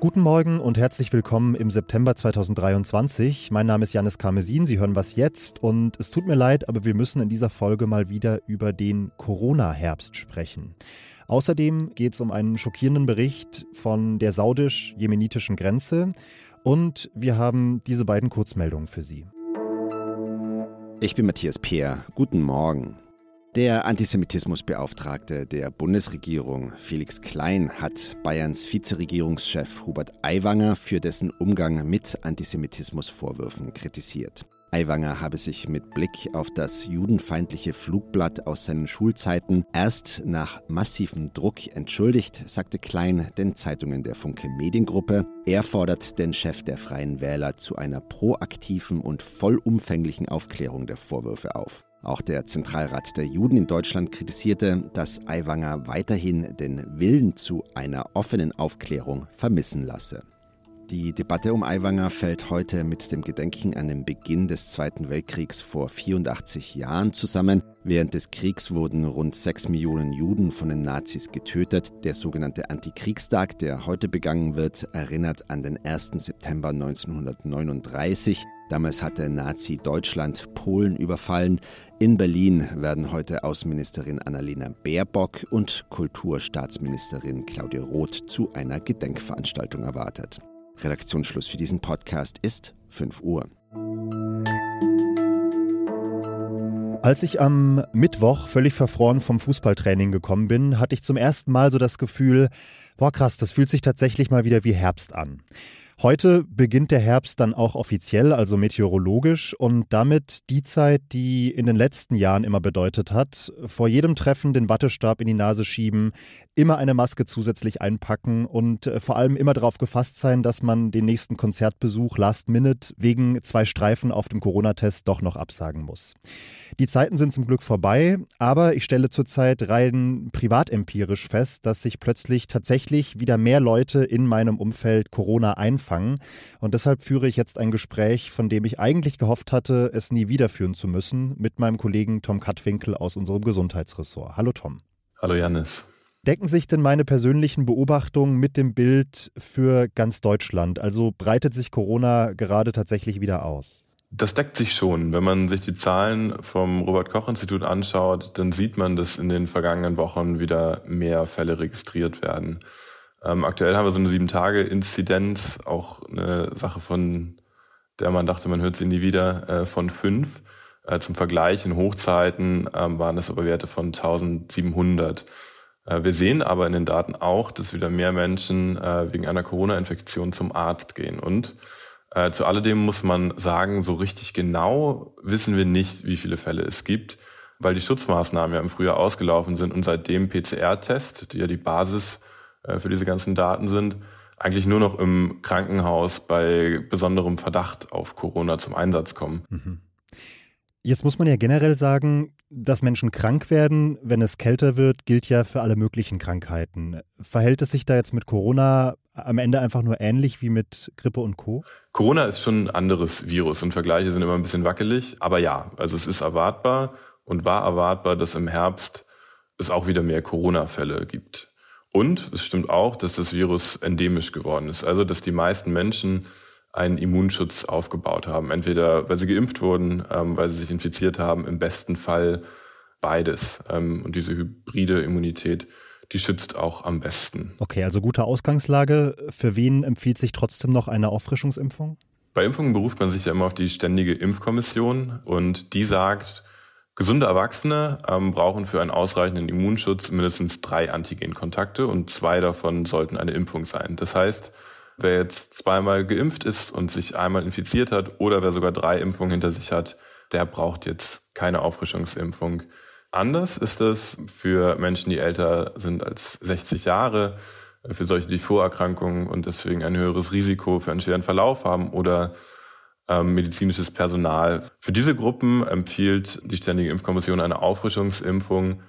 Guten Morgen und herzlich willkommen im September 2023. Mein Name ist Janis Karmesin, Sie hören was jetzt und es tut mir leid, aber wir müssen in dieser Folge mal wieder über den Corona-Herbst sprechen. Außerdem geht es um einen schockierenden Bericht von der saudisch-jemenitischen Grenze und wir haben diese beiden Kurzmeldungen für Sie. Ich bin Matthias Peer. Guten Morgen. Der Antisemitismusbeauftragte der Bundesregierung, Felix Klein, hat Bayerns Vizeregierungschef Hubert Aiwanger für dessen Umgang mit Antisemitismusvorwürfen kritisiert. Aiwanger habe sich mit Blick auf das judenfeindliche Flugblatt aus seinen Schulzeiten erst nach massivem Druck entschuldigt, sagte Klein den Zeitungen der Funke Mediengruppe. Er fordert den Chef der Freien Wähler zu einer proaktiven und vollumfänglichen Aufklärung der Vorwürfe auf. Auch der Zentralrat der Juden in Deutschland kritisierte, dass Aiwanger weiterhin den Willen zu einer offenen Aufklärung vermissen lasse. Die Debatte um Aiwanger fällt heute mit dem Gedenken an den Beginn des Zweiten Weltkriegs vor 84 Jahren zusammen. Während des Kriegs wurden rund 6 Millionen Juden von den Nazis getötet. Der sogenannte Antikriegstag, der heute begangen wird, erinnert an den 1. September 1939. Damals hatte Nazi-Deutschland Polen überfallen. In Berlin werden heute Außenministerin Annalena Baerbock und Kulturstaatsministerin Claudia Roth zu einer Gedenkveranstaltung erwartet. Redaktionsschluss für diesen Podcast ist 5 Uhr. Als ich am Mittwoch völlig verfroren vom Fußballtraining gekommen bin, hatte ich zum ersten Mal so das Gefühl, boah krass, das fühlt sich tatsächlich mal wieder wie Herbst an. Heute beginnt der Herbst dann auch offiziell, also meteorologisch, und damit die Zeit, die in den letzten Jahren immer bedeutet hat, vor jedem Treffen den Wattestab in die Nase schieben, immer eine Maske zusätzlich einpacken und äh, vor allem immer darauf gefasst sein, dass man den nächsten Konzertbesuch last minute wegen zwei Streifen auf dem Corona-Test doch noch absagen muss. Die Zeiten sind zum Glück vorbei, aber ich stelle zurzeit rein privatempirisch fest, dass sich plötzlich tatsächlich wieder mehr Leute in meinem Umfeld Corona einfangen und deshalb führe ich jetzt ein Gespräch, von dem ich eigentlich gehofft hatte, es nie wiederführen zu müssen, mit meinem Kollegen Tom Kattwinkel aus unserem Gesundheitsressort. Hallo Tom. Hallo Janis. Decken sich denn meine persönlichen Beobachtungen mit dem Bild für ganz Deutschland? Also breitet sich Corona gerade tatsächlich wieder aus? Das deckt sich schon. Wenn man sich die Zahlen vom Robert Koch Institut anschaut, dann sieht man, dass in den vergangenen Wochen wieder mehr Fälle registriert werden. Ähm, aktuell haben wir so eine sieben Tage Inzidenz, auch eine Sache von der man dachte, man hört sie nie wieder, äh, von fünf. Äh, zum Vergleich in Hochzeiten ähm, waren das aber Werte von 1700. Äh, wir sehen aber in den Daten auch, dass wieder mehr Menschen äh, wegen einer Corona-Infektion zum Arzt gehen. Und äh, zu alledem muss man sagen, so richtig genau wissen wir nicht, wie viele Fälle es gibt, weil die Schutzmaßnahmen ja im Frühjahr ausgelaufen sind und seitdem PCR-Test, die ja die Basis für diese ganzen Daten sind, eigentlich nur noch im Krankenhaus bei besonderem Verdacht auf Corona zum Einsatz kommen. Mhm. Jetzt muss man ja generell sagen, dass Menschen krank werden, wenn es kälter wird, gilt ja für alle möglichen Krankheiten. Verhält es sich da jetzt mit Corona am Ende einfach nur ähnlich wie mit Grippe und Co? Corona ist schon ein anderes Virus und Vergleiche sind immer ein bisschen wackelig. Aber ja, also es ist erwartbar und war erwartbar, dass im Herbst es auch wieder mehr Corona-Fälle gibt. Und es stimmt auch, dass das Virus endemisch geworden ist. Also, dass die meisten Menschen einen Immunschutz aufgebaut haben. Entweder weil sie geimpft wurden, ähm, weil sie sich infiziert haben, im besten Fall beides. Ähm, und diese hybride Immunität, die schützt auch am besten. Okay, also gute Ausgangslage. Für wen empfiehlt sich trotzdem noch eine Auffrischungsimpfung? Bei Impfungen beruft man sich ja immer auf die ständige Impfkommission und die sagt, gesunde Erwachsene ähm, brauchen für einen ausreichenden Immunschutz mindestens drei Antigenkontakte und zwei davon sollten eine Impfung sein. Das heißt, Wer jetzt zweimal geimpft ist und sich einmal infiziert hat oder wer sogar drei Impfungen hinter sich hat, der braucht jetzt keine Auffrischungsimpfung. Anders ist es für Menschen, die älter sind als 60 Jahre, für solche, die Vorerkrankungen und deswegen ein höheres Risiko für einen schweren Verlauf haben oder ähm, medizinisches Personal. Für diese Gruppen empfiehlt die Ständige Impfkommission eine Auffrischungsimpfung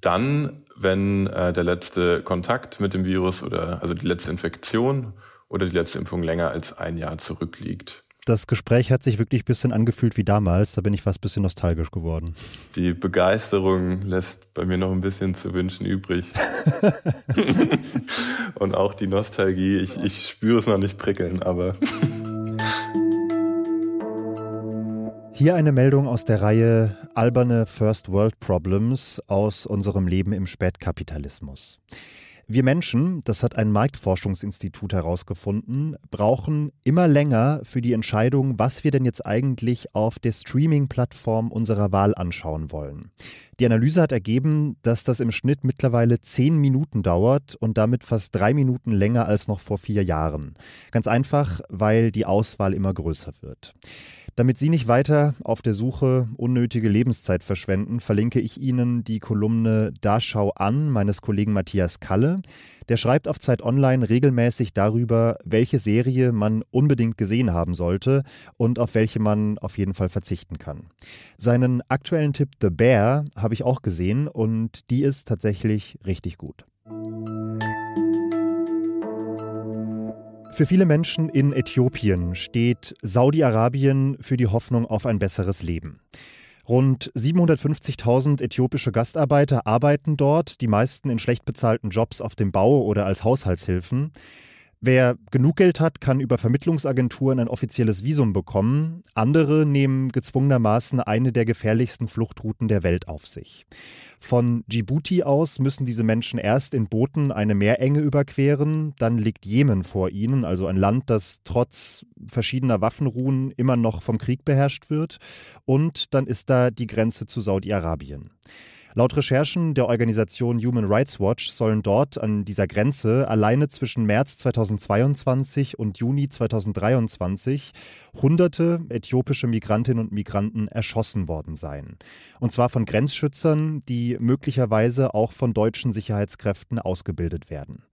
dann, wenn äh, der letzte Kontakt mit dem Virus oder also die letzte Infektion oder die letzte Impfung länger als ein Jahr zurückliegt. Das Gespräch hat sich wirklich ein bisschen angefühlt wie damals. Da bin ich fast ein bisschen nostalgisch geworden. Die Begeisterung lässt bei mir noch ein bisschen zu wünschen übrig. Und auch die Nostalgie. Ich, ich spüre es noch nicht prickeln, aber. Hier eine Meldung aus der Reihe Alberne First World Problems aus unserem Leben im Spätkapitalismus. Wir Menschen, das hat ein Marktforschungsinstitut herausgefunden, brauchen immer länger für die Entscheidung, was wir denn jetzt eigentlich auf der Streaming-Plattform unserer Wahl anschauen wollen. Die Analyse hat ergeben, dass das im Schnitt mittlerweile zehn Minuten dauert und damit fast drei Minuten länger als noch vor vier Jahren. Ganz einfach, weil die Auswahl immer größer wird. Damit Sie nicht weiter auf der Suche unnötige Lebenszeit verschwenden, verlinke ich Ihnen die Kolumne Da schau an meines Kollegen Matthias Kalle. Der schreibt auf Zeit Online regelmäßig darüber, welche Serie man unbedingt gesehen haben sollte und auf welche man auf jeden Fall verzichten kann. Seinen aktuellen Tipp The Bear habe ich auch gesehen und die ist tatsächlich richtig gut. Für viele Menschen in Äthiopien steht Saudi-Arabien für die Hoffnung auf ein besseres Leben. Rund 750.000 äthiopische Gastarbeiter arbeiten dort, die meisten in schlecht bezahlten Jobs auf dem Bau oder als Haushaltshilfen. Wer genug Geld hat, kann über Vermittlungsagenturen ein offizielles Visum bekommen. Andere nehmen gezwungenermaßen eine der gefährlichsten Fluchtrouten der Welt auf sich. Von Djibouti aus müssen diese Menschen erst in Booten eine Meerenge überqueren, dann liegt Jemen vor ihnen, also ein Land, das trotz verschiedener Waffenruhen immer noch vom Krieg beherrscht wird, und dann ist da die Grenze zu Saudi-Arabien. Laut Recherchen der Organisation Human Rights Watch sollen dort an dieser Grenze alleine zwischen März 2022 und Juni 2023 hunderte äthiopische Migrantinnen und Migranten erschossen worden sein. Und zwar von Grenzschützern, die möglicherweise auch von deutschen Sicherheitskräften ausgebildet werden.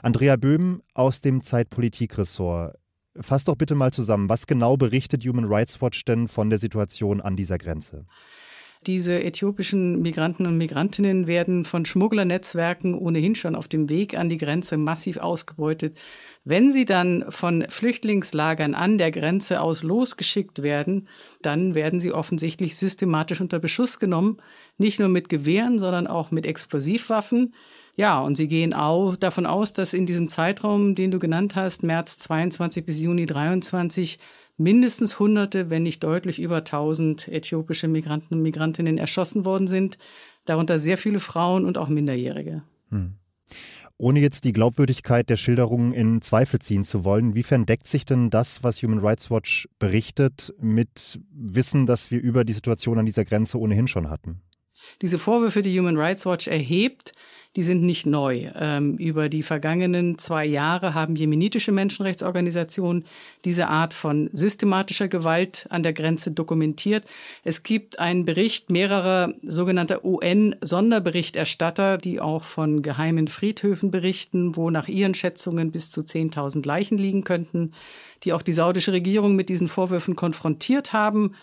Andrea Böhm aus dem Zeitpolitik-Ressort. Fass doch bitte mal zusammen, was genau berichtet Human Rights Watch denn von der Situation an dieser Grenze? Diese äthiopischen Migranten und Migrantinnen werden von Schmugglernetzwerken ohnehin schon auf dem Weg an die Grenze massiv ausgebeutet. Wenn sie dann von Flüchtlingslagern an der Grenze aus losgeschickt werden, dann werden sie offensichtlich systematisch unter Beschuss genommen, nicht nur mit Gewehren, sondern auch mit Explosivwaffen. Ja, und sie gehen auch davon aus, dass in diesem Zeitraum, den du genannt hast, März 22 bis Juni 23, mindestens Hunderte, wenn nicht deutlich über 1000 äthiopische Migranten und Migrantinnen erschossen worden sind, darunter sehr viele Frauen und auch Minderjährige. Hm. Ohne jetzt die Glaubwürdigkeit der Schilderungen in Zweifel ziehen zu wollen, inwiefern deckt sich denn das, was Human Rights Watch berichtet, mit Wissen, das wir über die Situation an dieser Grenze ohnehin schon hatten? Diese Vorwürfe, die Human Rights Watch erhebt, die sind nicht neu. Ähm, über die vergangenen zwei Jahre haben jemenitische Menschenrechtsorganisationen diese Art von systematischer Gewalt an der Grenze dokumentiert. Es gibt einen Bericht mehrerer sogenannter UN-Sonderberichterstatter, die auch von geheimen Friedhöfen berichten, wo nach ihren Schätzungen bis zu 10.000 Leichen liegen könnten, die auch die saudische Regierung mit diesen Vorwürfen konfrontiert haben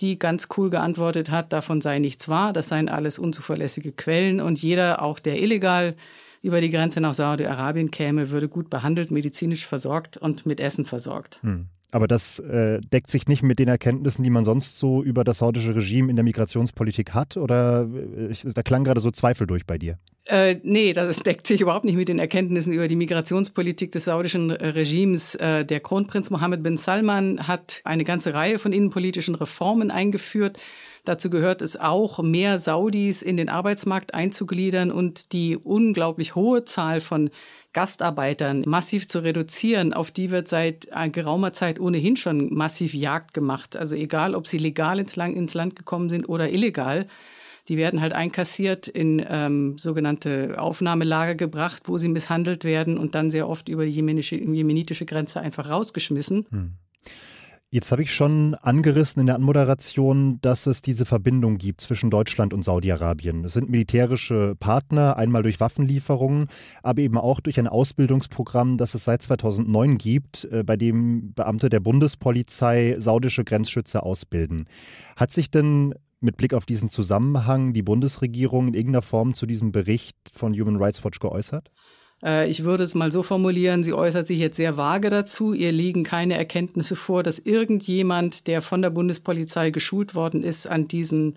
die ganz cool geantwortet hat, davon sei nichts wahr, das seien alles unzuverlässige Quellen und jeder, auch der illegal über die Grenze nach Saudi-Arabien käme, würde gut behandelt, medizinisch versorgt und mit Essen versorgt. Hm. Aber das äh, deckt sich nicht mit den Erkenntnissen, die man sonst so über das saudische Regime in der Migrationspolitik hat? Oder äh, ich, da klang gerade so Zweifel durch bei dir? Äh, nee, das deckt sich überhaupt nicht mit den Erkenntnissen über die Migrationspolitik des saudischen äh, Regimes. Äh, der Kronprinz Mohammed bin Salman hat eine ganze Reihe von innenpolitischen Reformen eingeführt. Dazu gehört es auch, mehr Saudis in den Arbeitsmarkt einzugliedern und die unglaublich hohe Zahl von Gastarbeitern massiv zu reduzieren. Auf die wird seit geraumer Zeit ohnehin schon massiv Jagd gemacht. Also egal, ob sie legal ins Land, ins Land gekommen sind oder illegal. Die werden halt einkassiert in ähm, sogenannte Aufnahmelager gebracht, wo sie misshandelt werden und dann sehr oft über die jemenitische Grenze einfach rausgeschmissen. Hm. Jetzt habe ich schon angerissen in der Anmoderation, dass es diese Verbindung gibt zwischen Deutschland und Saudi-Arabien. Es sind militärische Partner, einmal durch Waffenlieferungen, aber eben auch durch ein Ausbildungsprogramm, das es seit 2009 gibt, äh, bei dem Beamte der Bundespolizei saudische Grenzschützer ausbilden. Hat sich denn mit Blick auf diesen Zusammenhang die Bundesregierung in irgendeiner Form zu diesem Bericht von Human Rights Watch geäußert? Äh, ich würde es mal so formulieren, sie äußert sich jetzt sehr vage dazu. Ihr liegen keine Erkenntnisse vor, dass irgendjemand, der von der Bundespolizei geschult worden ist, an diesen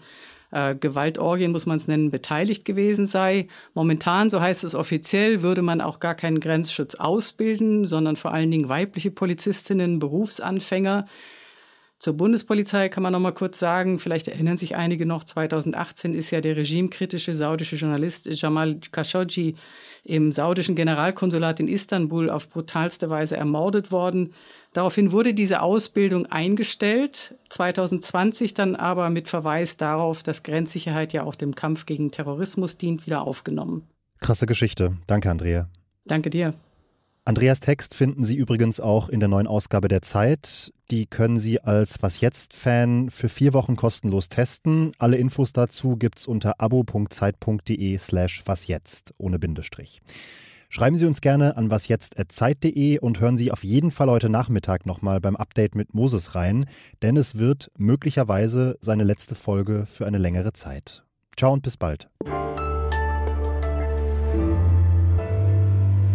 äh, Gewaltorgien, muss man es nennen, beteiligt gewesen sei. Momentan, so heißt es offiziell, würde man auch gar keinen Grenzschutz ausbilden, sondern vor allen Dingen weibliche Polizistinnen, Berufsanfänger. Zur Bundespolizei kann man noch mal kurz sagen, vielleicht erinnern sich einige noch, 2018 ist ja der regimekritische saudische Journalist Jamal Khashoggi im saudischen Generalkonsulat in Istanbul auf brutalste Weise ermordet worden. Daraufhin wurde diese Ausbildung eingestellt, 2020 dann aber mit Verweis darauf, dass Grenzsicherheit ja auch dem Kampf gegen Terrorismus dient, wieder aufgenommen. Krasse Geschichte. Danke, Andrea. Danke dir. Andreas Text finden Sie übrigens auch in der neuen Ausgabe der Zeit. Die können Sie als Was jetzt-Fan für vier Wochen kostenlos testen. Alle Infos dazu gibt's unter abo.zeit.de slash wasjetzt ohne Bindestrich. Schreiben Sie uns gerne an wasjetzt.zeit.de und hören Sie auf jeden Fall heute Nachmittag nochmal beim Update mit Moses rein, denn es wird möglicherweise seine letzte Folge für eine längere Zeit. Ciao und bis bald.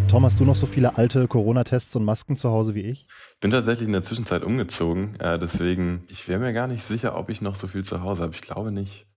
Tom, hast du noch so viele alte Corona-Tests und Masken zu Hause wie ich? Bin tatsächlich in der Zwischenzeit umgezogen, äh, deswegen, ich wäre mir gar nicht sicher, ob ich noch so viel zu Hause habe. Ich glaube nicht.